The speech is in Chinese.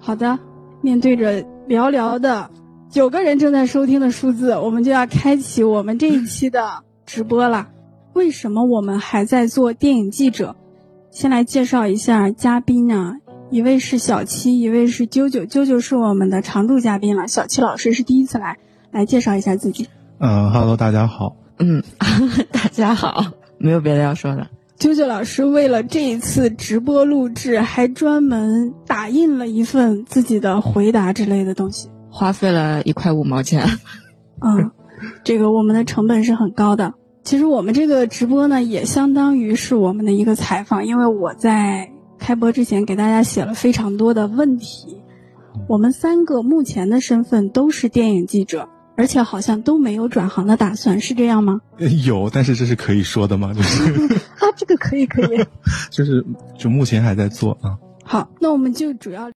好的，面对着寥寥的九个人正在收听的数字，我们就要开启我们这一期的直播了。为什么我们还在做电影记者？先来介绍一下嘉宾啊，一位是小七，一位是啾啾。啾啾是我们的常驻嘉宾了，小七老师是第一次来，来介绍一下自己。嗯哈喽，大家好。嗯，大家好，没有别的要说的。啾啾老师为了这一次直播录制，还专门打印了一份自己的回答之类的东西，花费了一块五毛钱。嗯，这个我们的成本是很高的。其实我们这个直播呢，也相当于是我们的一个采访，因为我在开播之前给大家写了非常多的问题。我们三个目前的身份都是电影记者。而且好像都没有转行的打算，是这样吗？有，但是这是可以说的吗？就是 啊，这个可以，可以。就是，就目前还在做啊。好，那我们就主要。